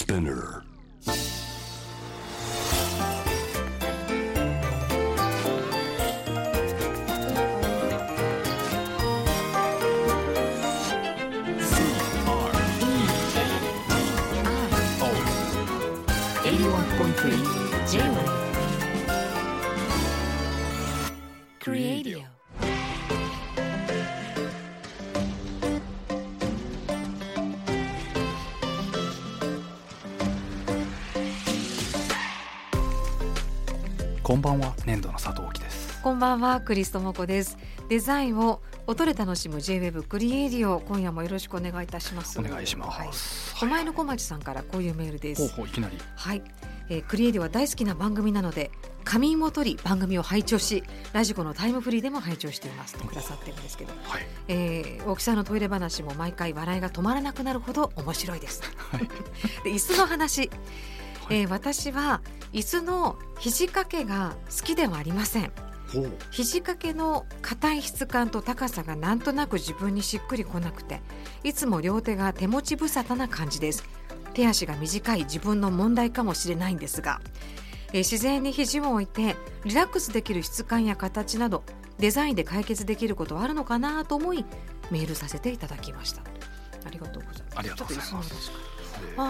Spinner. こんばんは。粘土の佐藤貴です。こんばんはクリストモコです。デザインを音で楽しむ J-Web クリエイディオ今夜もよろしくお願いいたします。お願いします、はい。はい。狛江の小町さんからこういうメールです。ほういきなり。はい、えークリエイディオは大好きな番組なので仮眠を取り番組を拝聴しラジコのタイムフリーでも拝聴しています。とくださってるんですけど、はい。えー大木さんのトイレ話も毎回笑いが止まらなくなるほど面白いです。はい。で椅子の話、えー私は椅子の肘掛けが好きではありません。肘掛けの硬い質感と高さがなんとなく自分にしっくりこなくていつも両手が手持ち無沙汰な感じです。手足が短い自分の問題かもしれないんですが、えー自然に肘を置いてリラックスできる質感や形などデザインで解決できることはあるのかなと思いメールさせていただきました。ありがとうございます。ありがとうございます。あ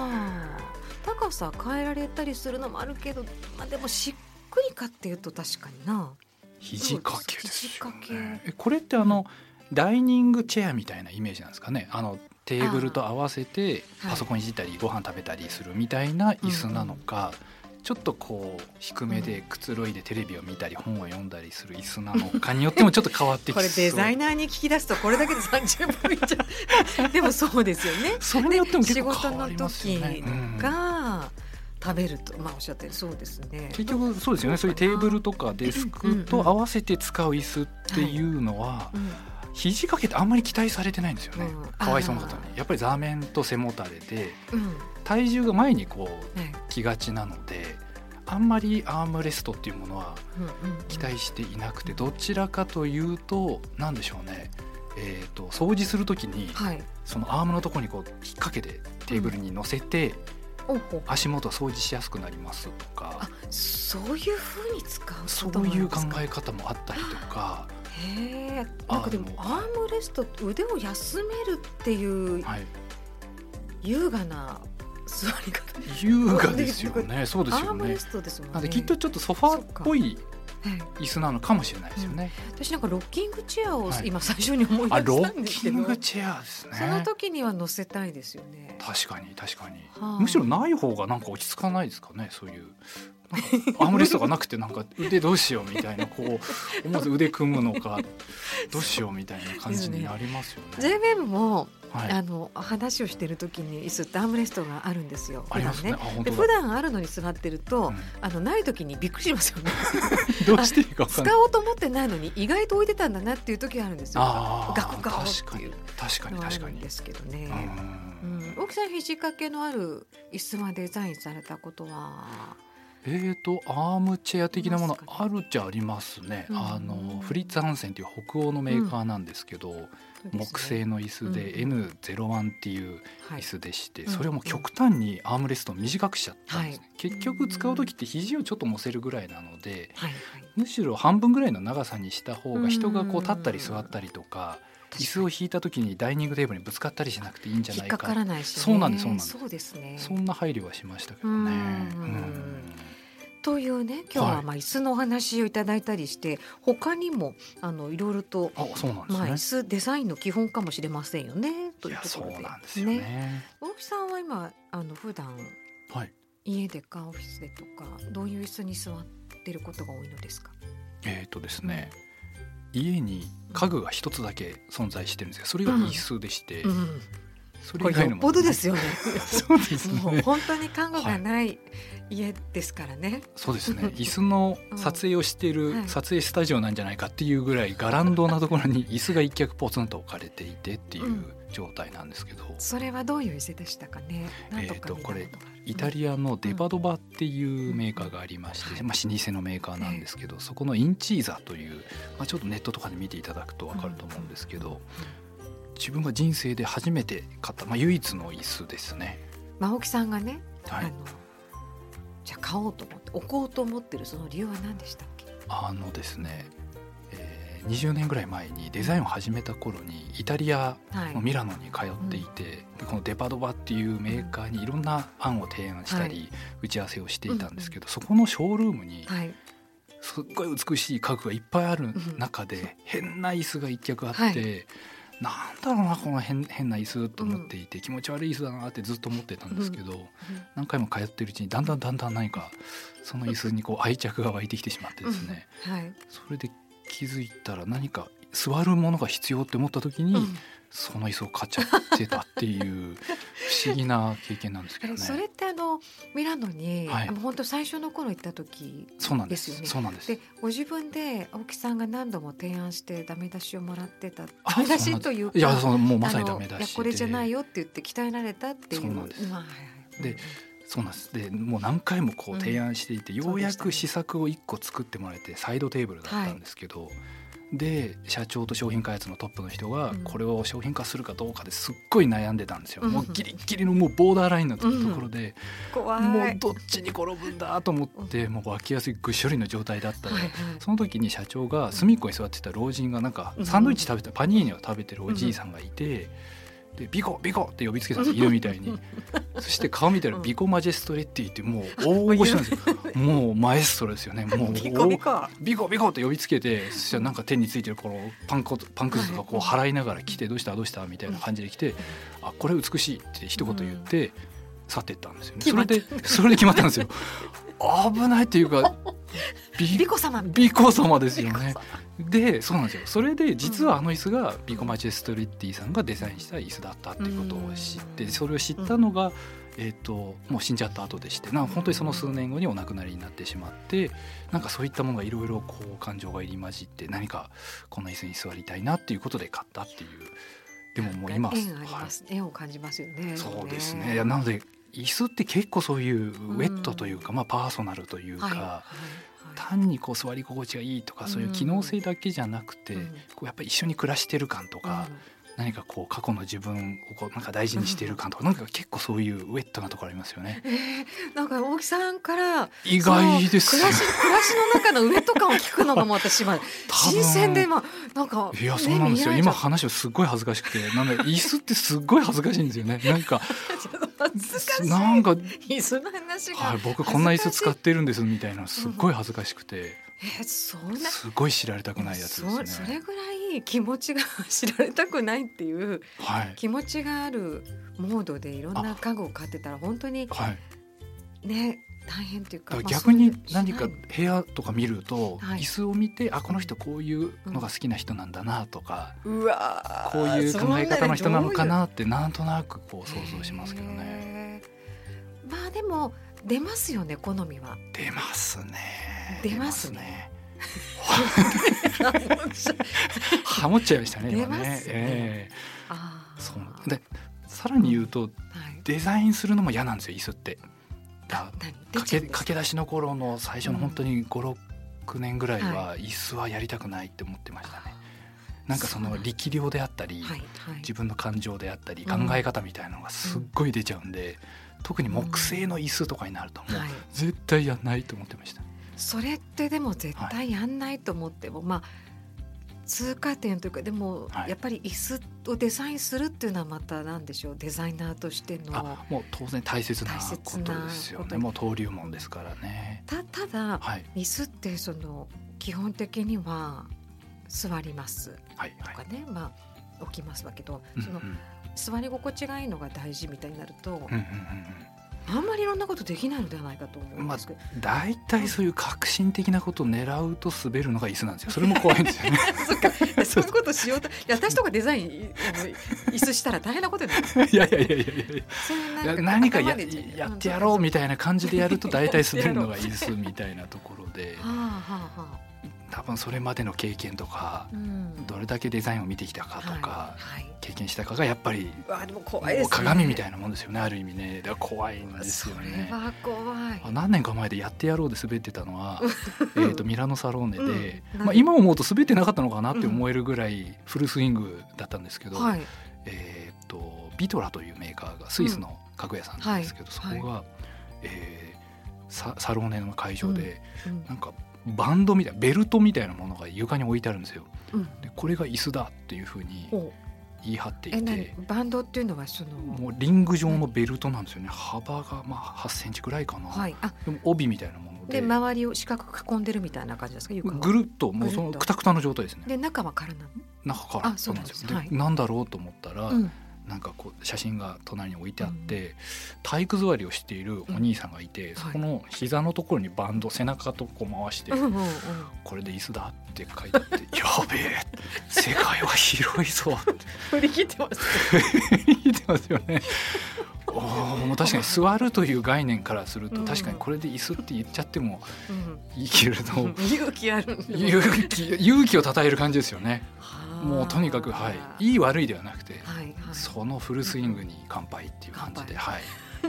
ー高さ変えられたりするのもあるけど、まあ、でもしっくりかっていうと確かにな。肘掛けですよ肘掛け。ねえこれってあのダイニングチェアみたいなイメージなんですかね？あのテーブルと合わせてパソコンいじったりご飯食べたりするみたいな椅子なのか、ちょっとこう低めでくつろいでテレビを見たり本を読んだりする椅子なのかによってもちょっと変わってき これデザイナーに聞き出すとこれだけで30分いっちゃう。でもそうですよねそれによっても仕結構事の変わります時よね。うんが食べるとまあおっしゃってる。そうですね。結局そうですよね。そういうテーブルとかデスクと合わせて使う椅子っていうのはうん肘掛けってあんまり期待されてないんですよね、うん。かわいそうなことに。やっぱり座面と背もたれでうん。体重が前にこうね。来がちなのであんまりアームレストっていうものはうんうんうん。期待していなくてどちらかというと何でしょうね。えー、と掃除する時にはい。そのアームのところにこう引っ掛けてテーブルに乗せておほ足元掃除しやすくなりますとか。あそういう風に使うそういう考え方もあったりとか、へえなんかでもアームレスト腕を休めるっていうはい、優雅な座り方。優雅ですよね。そうですよね。アームレ。ストですもんね。きっとちょっとソファーっぽい椅子なのかもしれないですよね。私なんかロッキングチェアをはい今最初に思い出したんッキですけど、ングチェアですね。その時には乗せたいですよね。確かに確かに、はあむしろない方がなんか落ち着かないですかねそういうアームレストがなくてなんか腕どうしようみたいな こう思わず腕組むのかどうしようみたいな感じになりますよね。JWEB も、はい、あの話をしてる時に椅子ってアームレストがあるんですよ。普段本当だ。で普段あるのに座ってると、うんあのない時にびっくりしますよね。どうしていいか。使おうと思ってないのに意外と置いてたんだなっていう時があるんですよ。あガクガク確かにっていう確かに確かに。ですけどね。ううんん、大木さん肘掛けのある椅子はデザインされたことは？えーとアームチェア的なものあるっちゃありますね。うん。あのフリッツ・ハンセンっていう北欧のメーカーなんですけど、木製の椅子でうん。N01 っていうはい。椅子でして、うん。それをもう極端にアームレストを短くしちゃったんですね、結局使う時って肘をちょっと乗せるぐらいなのではいはい。むしろ半分ぐらいの長さにした方が人がこう立ったり座ったりとか椅子を引いた時にダイニングテーブルにぶつかったりしなくていいんじゃないか。からないし、ね、そうなんですそうなんです。そうですね。そんな配慮はしましたけどね。うん。うんというね今日ははいまあ椅子のお話をいただいたりして、他にもあのいろいろと、あそうなんですね。まあ椅子デザインの基本かもしれませんよねといういうところでなんでね。大木さんは今あの普段はい。家でかオフィスでとかどういう椅子に座ってることが多いのですか？えっ、とですね。家に家具が一つだけ存在してるんですよ。それが椅子でして、うん、そこれよっぽどですよね そうですもうね。本当に家具がない家ですからね、そうですね。椅子の撮影をしている撮影スタジオなんじゃないかっていうぐらいガランドなところに 椅子が一脚ポツンと置かれていてっていう状態なんですけど、それはどういう椅子でしたかね？えーとこれイタリアのデバドバっていうメーカーがありまして、うん。まあ、老舗のメーカーなんですけど、そこのインチーザという、まあ、ちょっとネットとかで見ていただくと分かると思うんですけど、自分が人生で初めて買った、まあ、唯一の椅子ですね。まあ、青木さんがねはい。あのじゃあ買おうと思って置こうと思ってるその理由は何でしたっけ？あのですね、えー、20年ぐらい前にデザインを始めた頃にイタリアはい。のミラノに通っていて、でこのデパドバっていうメーカーにいろんな案を提案したり、はい。打ち合わせをしていたんですけど、そこのショールームにはい。すっごい美しい家具がいっぱいある中で変な椅子が一脚あって、なんだろうなこの変変な椅子と思っていて、気持ち悪い椅子だなってずっと思ってたんですけど、何回も通ってるうちにだんだんだんだん何かその椅子にこう愛着が湧いてきてしまってですね、はい。それで気づいたら何か座るものが必要って思った時に、うんその椅子を買っちゃってたっていう不思議な経験なんですけどね。えそれってあのミラノに、はい。本当最初の頃行った時そうなんでですすよね。そうなんです。でご自分で青木さんが何度も提案してダメ出しをもらってたあダメ出しというかいやそうもうまさにダメ出しこれじゃないよって言って鍛えられたっていう。そうなんです。まあでそうなんです。でもう何回もこう提案していて、うんようやく試作を1個作ってもらえてサイドテーブルだったんですけど、で社長と商品開発のトップの人がうん。これを商品化するかどうかですっごい悩んでたんですよ、うん。もうギリギリのもうボーダーラインのとうんころで、怖い。もうどっちに転ぶんだと思ってもう脇汗ぐっしょりの状態だったので、はいはい。その時に社長が隅っこに座ってた老人がなんかサンドイッチ食べたパニーニを食べてるおじいさんがいて。でビコビコって呼びつけたんですよ。犬みたいに。そして顔見たらビコマジェストレッティってもう大御所なんですよ。もうマエストロですよね。もうビコビコビコビコって呼びつけてそしたらなんか手についてるこのパンコパンくずとかこう払いながら来てどうしたどうしたみたいな感じで来てあこれ美しいって一言言って去っていったんですよね。それでそれで決まったんですよ。危ないっていうかビビコ様みたいビコ様ですよね。でそうなんですよ。それで実はあの椅子がビコマジェストリッティさんがデザインした椅子だったっていうことを知ってうん。それを知ったのが、えー、ともう死んじゃった後でしてな本当にその数年後にお亡くなりになってしまってなんかそういったものがいろいろこう感情が入り混じって何かこの椅子に座りたいなっていうことで買ったっていう。でももう今な縁ありはます、縁を感じますよね。いそうですね。いやなので椅子って結構そういうウェットというか、まあ、パーソナルというか。はい。はい。はい。単にこう座り心地がいいとかそういう機能性だけじゃなくて、うん。こうやっぱり一緒に暮らしてる感とか、何かこう過去の自分をこうなんか大事にしてる感とか、なんか結構そういうウェットなところありますよね。えー、なんか大木さんから意外です。暮らし暮らしの中のウエット感を聞くのがもう私は多分。新鮮で今なんかいやそうなんですよ、ね今話をすっごい恥ずかしくてなんで椅子ってすっごい恥ずかしいんですよね。なんか なんか、椅子の話が、はい、僕こんな椅子使っってるんですみたいなのすっごい恥ずかしくて、えー、そんなすごい知られたくないやつですね。そそれぐらい気持ちが知られたくないっていうはい。気持ちがあるモードでいろんな家具を買ってたら本当にはい。ね大変っていうか逆に何か部屋とか見ると、はい椅子を見てあこの人こういうのが好きな人なんだなとか、うわーこういう考え方の人なのかなってなんとなくこうな想像しますけどね。まあでも出ますよね好みは。出ますね。出ますね。ハモっちゃいましたね。今出ますねね。えあーえそうでさらに言うとはい、デザインするのも嫌なんですよ椅子って。だ何駆け駆け出しの頃の最初の本当に56年ぐらいはは椅子はやりたくないって思ってましたね。なんかその力量であったり、はいはい。自分の感情であったりうん。考え方みたいなのがすっごい出ちゃうんで、特に木製の椅子とかになるともうはい。絶対やんないと思ってました。それってでも絶対やんないと思っても、まあ通過点というかでもはい。やっぱり椅子をデザインするっていうのはまた何でしょう？デザイナーとしてのあもう当然大切なことなですよね。もう登竜門ですからね。たただはい。椅子ってその基本的には座ります。はいはい。とかね、まあ起きますわけど、そのうん。うん座り心地がいいのが大事みたいになると、うんうんあんまりいろんなことできないのではないかと思うんですけど、うん大体そういう革新的なことを狙うと滑るのが椅子なんですよ。それも怖いんですよね。そっか。そういうことしようと。いや私とかデザイン椅子したら大変なことになる。いやいやいやいやいやや。何かややってやろうみたいな感じでやると大体滑るのが椅子みたいなところで。はあはあはあ多分それまでの経験とかうん。どれだけデザインを見てきたかとかはいはい。経験したかがやっぱりでも怖いね、鏡みたいいなもんですよねある意味ね。だ怖いんですよね。何年か前でやってやろうで滑ってたのは えーとミラノサローネで、うん。まあ、今思うと滑ってなかったのかなって思えるぐらいフルスイングだったんですけど、はい。えー、とビトラというメーカーがスイスの家具屋さんなんですけど、うんそこが、えー、ササローネの会場で、うん。うん。なんかバンドみたいなベルトみたいなものが床に置いてあるんですよ。うん。でこれが椅子だっていうふうにお言い張っていて。バンドっていうのはその？もうリング状のベルトなんですよね。幅がまあ8センチぐらいかな、はい。あ。でも帯みたいなもので。で周りを四角く囲んでるみたいな感じですか？ぐるっともうそのくたくたの状態ですね。で中は空な中から。あそうなんです。よ。はい。なんだろうと思ったら、の、うん、なんかこう写真が隣に置いてあって、体育座りをしているお兄さんがいて、そこの膝のところにバンド背中とこう回して、これで椅子だって書いてあって「やべえ世界は広いぞ」って。振り切ってます言ってますよね。おーもう確かに座るという概念からすると、うん。確かにこれで椅子って言っちゃってもうん。いいけれど、勇気ある勇気勇気をたたえる感じですよね。はあもうとにかくはい。いい悪いではなくて、はいはい。そのフルスイングに乾杯っていう感じで、乾はい、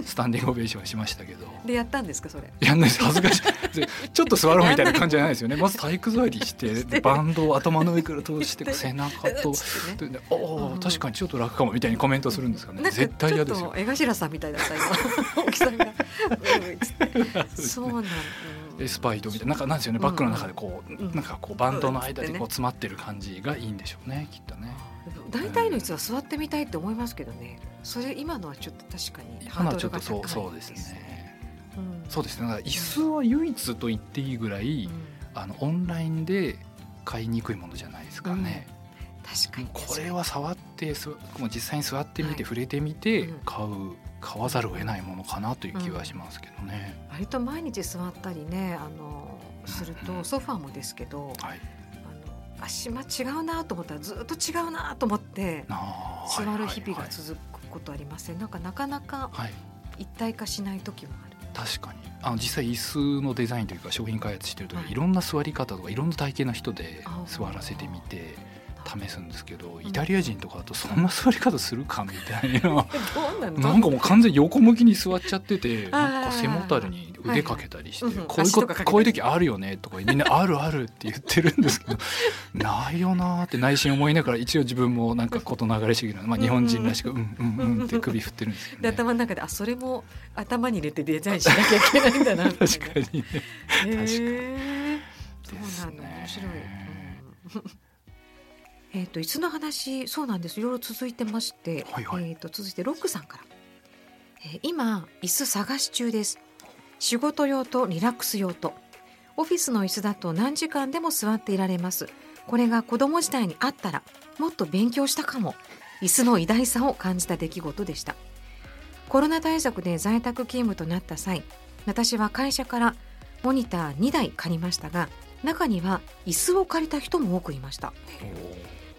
スタンディングオベーションしましたけど。でやったんですかそれ？やんないです恥ずかしい。でちょっと座ろうみたいな感じじゃないですよね。まず体育座りして でバンドを頭の上から通してで背中とねでおおうん。確かにちょっと楽かもみたいにコメントするんですかね。絶対嫌ですよ。江頭さんみたいだった今。大木さんが。うん。そうなんだ。エスパイドみたいななんかなんですよねバッグの中でこう、うん。なんかこうバンドの間でうんこう詰まってる感じがいいんでしょうねきっとね。大体の椅子は座ってみたいって思いますけどね。それ今のはちょっと確かに今のはちょっとハードそうルが高いそうですね。うん。そうですね。だから椅子は唯一と言っていいぐらい、あのオンラインで買いにくいものじゃないですかね、確かに。これは触ってすもう実際に座ってみて、はい。触れてみてうん。買う買わざるを得ないものかなという気はしますけどね。割と毎日座ったりねあのするうんとソファーもですけどはい、あの足間違うなと思ったらずっと違うなと思って座る日々がはい。続くことありません。なんかなかなかはい。はい一体化しない時もある。確かに。あの実際椅子のデザインというか商品開発してる時、はい。い、ろんな座り方とかいろんな体型の人で座らせてみて試すんですけどイタリア人とかだとそんな座り方するかみたいな。なんかもう完全に横向きに座っちゃっててなんか背もたれに腕かけたりして、はい。はいこういうここういう時あるよねとかみんな「あるある」って言ってるんですけど ないよなーって内心思いながら一応自分もなんか事流れ主義な、まあ、日本人らしく「うんうん。うん」って首振ってるんですけど、でね、頭の中であそれも頭に入れてデザインしなきゃいけないんだな確かにね。へえそうなんだ。ね面白い、うんえっと椅子の話そうなんです。いろいろ続いてまして、はいはい。えっと続いてロックさんから、えー今椅子探し中です。仕事用とリラックス用と。オフィスの椅子だと何時間でも座っていられます。これが子供時代にあったらもっと勉強したかも。椅子の偉大さを感じた出来事でした。コロナ対策で在宅勤務となった際私は会社からモニター2台借りましたが中には椅子を借りた人も多くいました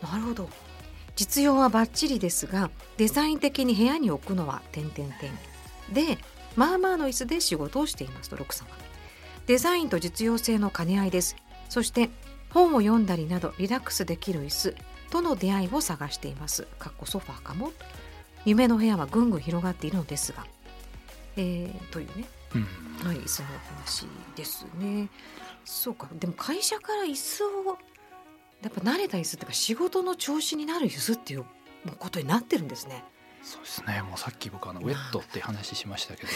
なるほど。実用はバッチリですがデザイン的に部屋に置くのは点々点。でまあまあの椅子で仕事をしていますとロックさんは。デザインと実用性の兼ね合いです。そして本を読んだりなどリラックスできる椅子との出会いを探しています。かっこソファーかも。夢の部屋はぐんぐん広がっているのですが。えー、というね。うん。はい、その話ですね。そうか、でも会社から椅子を。やっぱ慣れた椅子っていうか、仕事の調子になる椅子っていうことになってるんですね。そうですねもうさっき僕あのウェットって話しましたけど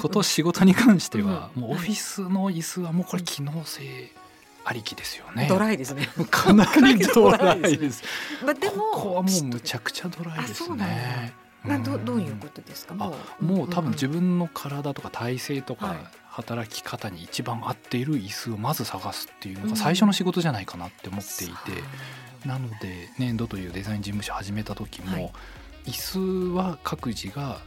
今年仕事に関しては、うんもうオフィスの椅子はもうこれ機能性ありきですよね。ドライですね。かなりドライです。まあ、でも。ここはもうむちゃくちゃドライですあそうなんね。など、んどういうことですか？もう。もう多分自分。分の体とか体勢とはいか働き方に一番合っている椅子をまず探すっていうのうんが最初の仕事じゃないかなって思っていて、さなので粘土というデザイン事務所始めた時も、はい。椅子は各自が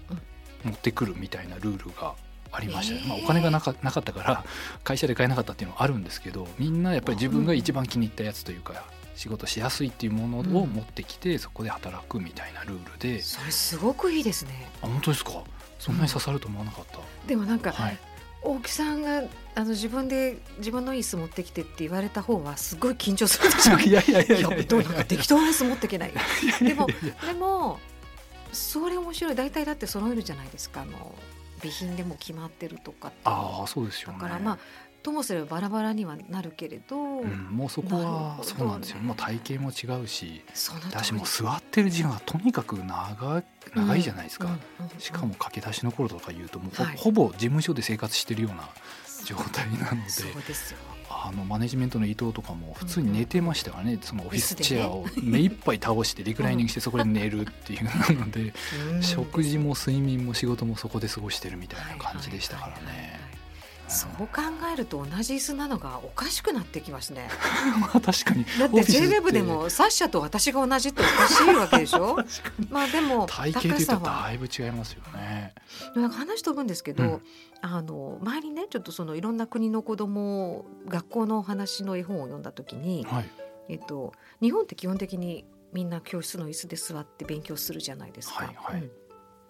持ってくるみたいなルールがありましたね、えー。まあ、お金がなかなかったから会社で買えなかったっていうのはあるんですけどみんなやっぱり自分が一番気に入ったやつというか仕事しやすいっていうものを持ってきてそこで働くみたいなルールで、あそれすごくいいですね。あ本当ですか？そんなに刺さると思わなかった、でもなんか、はい大木さんがあの自分で自分の椅子持ってきてって言われた方はすごい緊張するでしょい。やいやいやいやいや。適当な椅子持っていけないでもいやいや。でもそれ面白い。大体だって揃えるじゃないですか。あの備品でも決まってるとかってああそうですよね。だからまあともすればバラバラにはなるけれど、うん、もうそこはそうなんですよ。もう体型も違うし私もう座ってる時間がとにかく長長いじゃないですか、うんうんうん。しかも駆け出しの頃とか言うともうほ,、はい。ほぼ事務所で生活してるような状態なのでそうですよ。あのマネジメントの伊藤とかも普通に寝てましたからね、そのオフィスチェアを目いっぱい倒してリクライニングしてそこで寝るっていう。なので、うん。食事も睡眠も仕事もそこで過ごしてるみたいな感じでしたからね。そう考えると同じ椅子なのがおかしくなってきますね。ま あ確かに。だってオフィス JWEB でもサッシャと私が同じっておかしいわけでしょ？まあでも体型でだいぶ違いますよね。なんか話飛ぶんですけど、うん。あの前にねちょっとそのいろんな国の子供を学校のお話の絵本を読んだ時に、はい。えっと、日本って基本的にみんな教室の椅子で座って勉強するじゃないですか。はいはい。うん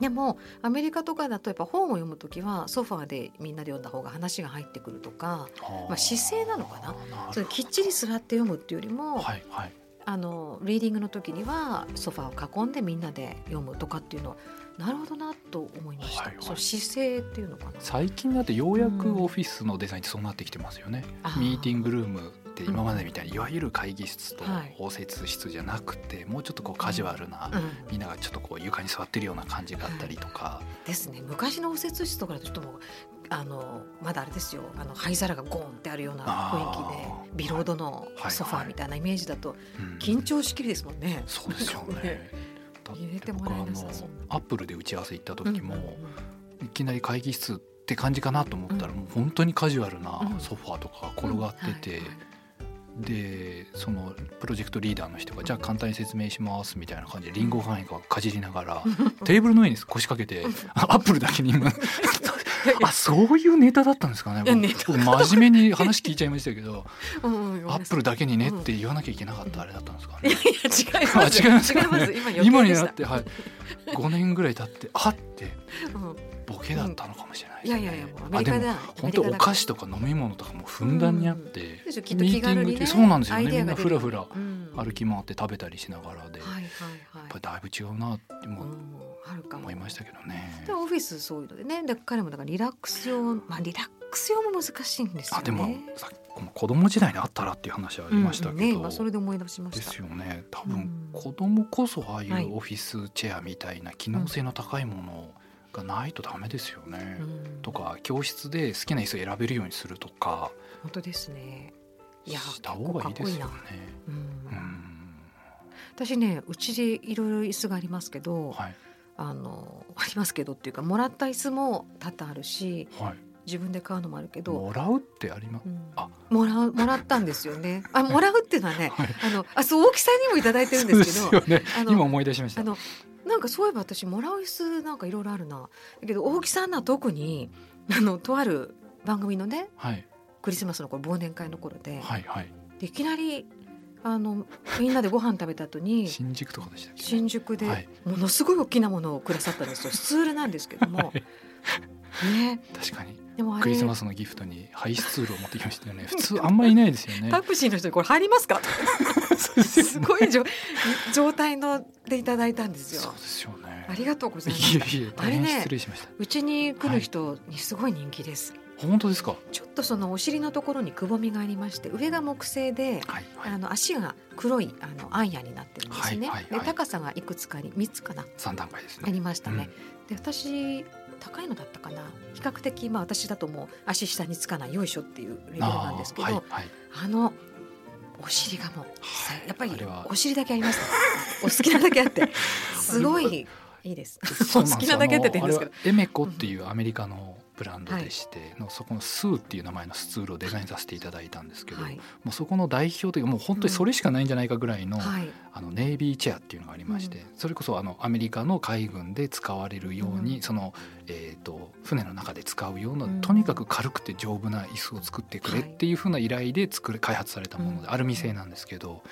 でもアメリカとかだとやっぱ本を読む時はソファーでみんなで読んだ方が話が入ってくるとかまあ姿勢なのかな。それきっちり座って読むっていうよりも、はいはい。あのリーディングの時にはソファーを囲んでみんなで読むとかっていうのはなるほどなと思いました、はいはい。そう姿勢っていうのかな。最近だってようやくオフィスのデザインってそうなってきてますよね。ミーティングルームって今までみたいにいわゆる会議室とはい。応接室じゃなくてもうちょっとこうカジュアルなうん。みんながちょっとこう床に座ってるような感じがあったりとか、ですね。昔の応接室とかだとちょっともうあのまだあれですよ。あの灰皿がゴーンってあるような雰囲気でビロードのはい。ソファーみたいなイメージだとうん。緊張しきりですもんね。そうですよね。だ入れってもらえなさのそうアップルで打ち合わせ行ったうん時も、いきなり会議室って感じかなと思ったら、もう本当にカジュアルなうん。ソファーとか転がってて、うん。はいはいでそのプロジェクトリーダーの人が「じゃあ簡単に説明します」みたいな感じでリンゴがかじりながら テーブルの上に腰掛けて アップルだけに今。あそういうネタだったんですかね。真面目に話聞いちゃいましたけどアップルだけにねって言わなきゃいけなかったあれだったんですかね。いや違います。あ違います違います。今になってはい。5年ぐらい経ってあって。うんボケだったのかもしれないいやいやいやもうアメあでもリカだ。本当お菓子とか飲み物とかもふんだんにあって、でしょ。きっと気軽にねミーティングってそうなんですよね。みんなふらふらうん。歩き回って食べたりしながらで、やっはいはい。ぱりだいぶ違うなっても思いましたけどね。で。オフィスそういうのでね。で彼もだからリラックス用まあリラックス用も難しいんですよね。あでもさ子供時代にあったらっていう話はありましたけど、うんうんね今それで思い出しまでした。すよね。多分うん。子供こそああいはい。うオフィスチェアみたいな機能性の高いものがないとダメですよね。うんとか教室で好きな椅子を選べるようにするとか本当ですねいやした方がいいですよね。うんうん私ねうちでいろいろ椅子がありますけど、はいあのありますけどっていうかもらった椅子も多々あるしはい。自分で買うのもあるけど、もらうってあります？うんあもらうもらったんですよね。あもらうっていうのはね、はいあのあそう大木さんにもいただいてるんですけど、ねあの今思い出しましたあ。のかそういえば私もらう椅子なんかいろいろあるな。だけど大木さんのは特にあのとある番組のねはいクリスマスの頃忘年会の頃で、はいはい。でいきなりあのみんなでご飯食べた後に新宿とかでしたっけ。新宿ではいものすごい大きなものをくださったんですよ。スツールなんですけども、ね確かにでもクリスマスのギフトにハイスツールを持ってきましたよね。普通あんまりいないですよね。タクシーの人にこれ入りますか？すごい状態のでいただいたんですよそう。ですよね。ありがとうございまいす。大変失礼しました。うちに来る人にすごい人気です。本当ですか？ちょっとそのお尻のところにくぼみがありまして、上が木製で、はいはい。あの足が黒いあのアンヤになってるんですね。はいはいはいで高さがいくつかに三つかな三段階ですあね。りましたね。で私高いのだったかな？比較的まあ私だともう足下につかないよいしょっていうレベルなんですけど、あーはいはい。あのお尻がもうさはいやっぱりお尻だけありますね。お好きなだけあってすごいいいです。お好きなだけあって 言うんですけどエメコっていうアメリカのブランドでして、のそこのスーっていう名前のスツールをデザインさせていただいたんですけど、はい。もうそこの代表というかもう本当にそれしかないんじゃないかぐらいの,、はい。あのネイビーチェアっていうのがありまして、うん。それこそあのアメリカの海軍で使われるように、うん。その、えー、と船の中で使うような、うん。とにかく軽くて丈夫な椅子を作ってくれっていうふうな依頼で作れ開発されたもので、うん。アルミ製なんですけど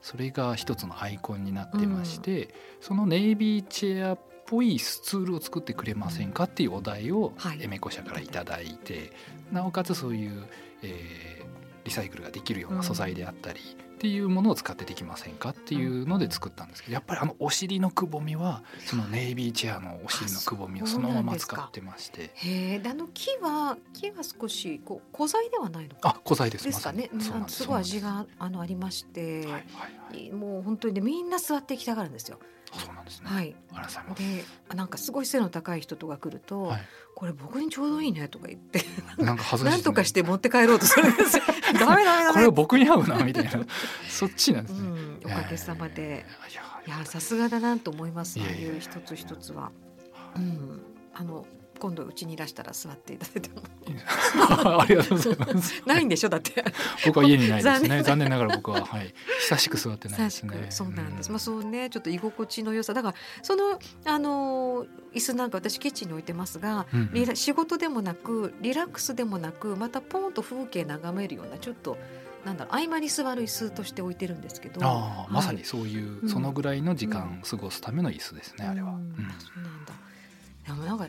それが一つのアイコンになってまして、そのネイビーチェアっぽいスツールを作ってくれませんかっていうお題をはい。エメコ社からいただいて、なおかつそういう、えーリサイクルができるような素材であったり、っていうものを使ってできませんかっていうので作ったんですけどやっぱりあのお尻のくぼみはそのネイビーチェアのお尻のくぼみをそのまま使ってまして。へえあの木は木は少しこう古材ではないのか。あ古材です。ですかね、ま、す。ごい味があのありまして、はいはいはい、もう本当にねみんな座っていきたがるんですよ。そうなんですね。はい。で、なんかすごい背の高い人とか来ると、はい、これ僕にちょうどいいねとか言って、なんか恥ずかしい、ね、なんとかして持って帰ろうとするんですよ。ダメダメダメ。これ僕に合うなみたいな、そっちなんですね。うん、おかげさまで、いやさすがだなと思います。ああいう一つ一つは。うん、あの今度うちにいらしたら座っていただいても。ありがとうございます。ないんでしょ？だって。僕は家にないですね。残念。ながら僕ははい。久しく座ってないですね。そうなんです、まあそうねちょっと居心地の良さ。だからそのあの椅子なんか私キッチンに置いてますが、うんうん、仕事でもなくリラックスでもなくまたポンと風景眺めるようなちょっとなんだろう合間に座る椅子として置いてるんですけど。あ、まさにそういう、うん、そのぐらいの時間過ごすための椅子ですね、うん、あれは、うん、そうなんだ。でもなんか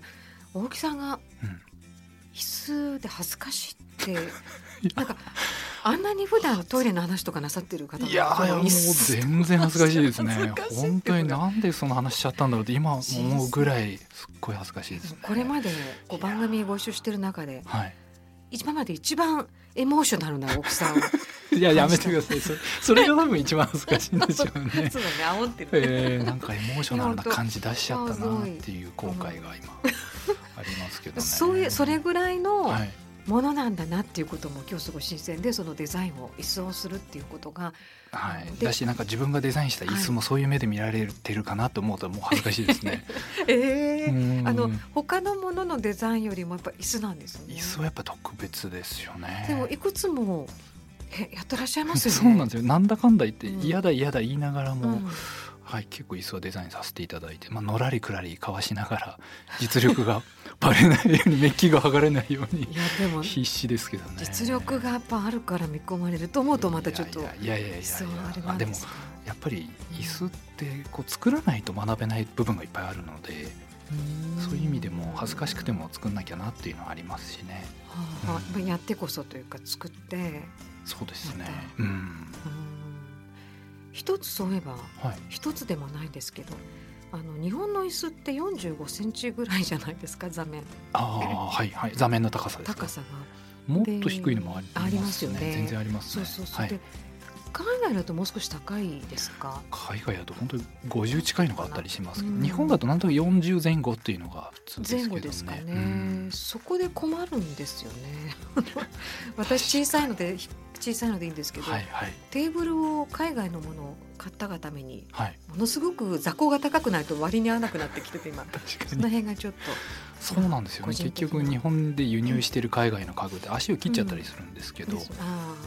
大木さんが椅子で恥ずかしいって なんかあんなに普段トイレの話とかなさってる方いやもう全然恥ずかしいですね。本当になんでその話しちゃったんだろうって今思うぐらいすっごい恥ずかしいです、ね、これまでこう番組ご一緒してる中で、はい、今まで一番エモーショナルな大きさを いややめてください。それそれが多分一番恥ずかしいんでしょうね。そうだね煽ってる、えー、なんかエモーショナルな感じ出しちゃったなっていう後悔が今ありますけどねそういうそれぐらいの、はいものなんだなっていうことも今日すごい新鮮でそのデザインを椅子をするっていうことが、はい、だしなんか自分がデザインした椅子もそういう目で見られてるかなと思うともう恥ずかしいですね。え えー、あの他のもののデザインよりもやっぱ椅子なんですね。椅子はやっぱ特別ですよね。でもいくつもえやってらっしゃいますよね。そうなんですよ。なんだかんだ言って嫌だ嫌だ言いながらも。うんはい、結構椅子はデザインさせていただいて、まあ、のらりくらりかわしながら実力が バレないようにメッキが剥がれないようにいやでも必死ですけどね。実力がやっぱあるから見込まれると思うとまたちょっといやいやいやいやいやでもやっぱり椅子ってこう作らないと学べない部分がいっぱいあるのでそういう意味でも恥ずかしくても作んなきゃなっていうのはありますしね。はあ、うん、やってこそというか作ってそうですね。うん、うん一つそういえば、はい、一つでもないですけどあの日本の椅子って45センチぐらいじゃないですか座面。ああはいはい。座面の高さです高さが。もっと低いのもありますよね。全然あります、ね、そうそうそう、はい、で海外だともう少し高いですか？海外だと本当に50近いのがあったりしますけど、日本だとなんとなく40前後っていうのが普通ですけど、ね、前後ですかね、うん、そこで困るんですよね。私小さいので小さいのでいいんですけど、はいはい、テーブルを海外のものを買ったがために、はい、ものすごく座高が高くないと割に合わなくなってきてて今 その辺がちょっとそうなんですよね。結局日本で輸入している海外の家具で足を切っちゃったりするんですけど、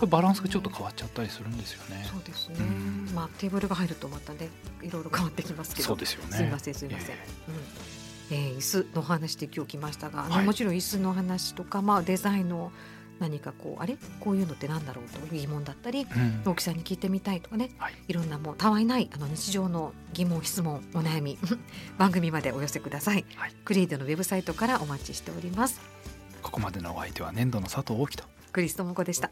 うん、バランスがちょっと変わっちゃったりするんですよね。そうですね、うん、まあテーブルが入るとまたねいろいろ変わってきますけど。そうですよね。すみませんすみません。えー、うん。えー、椅子の話で今日来ましたが、はい、もちろん椅子の話とか、まあ、デザインの何かこうあれ？こういうのってなんだろうという疑問だったり、うん、大木さんに聞いてみたいとかね、はい、いろんなもうたわいないあの日常の疑問質問お悩み 番組までお寄せください、はい、クリードのウェブサイトからお待ちしております。ここまでのお相手は年度の佐藤大樹と。クリストモコでした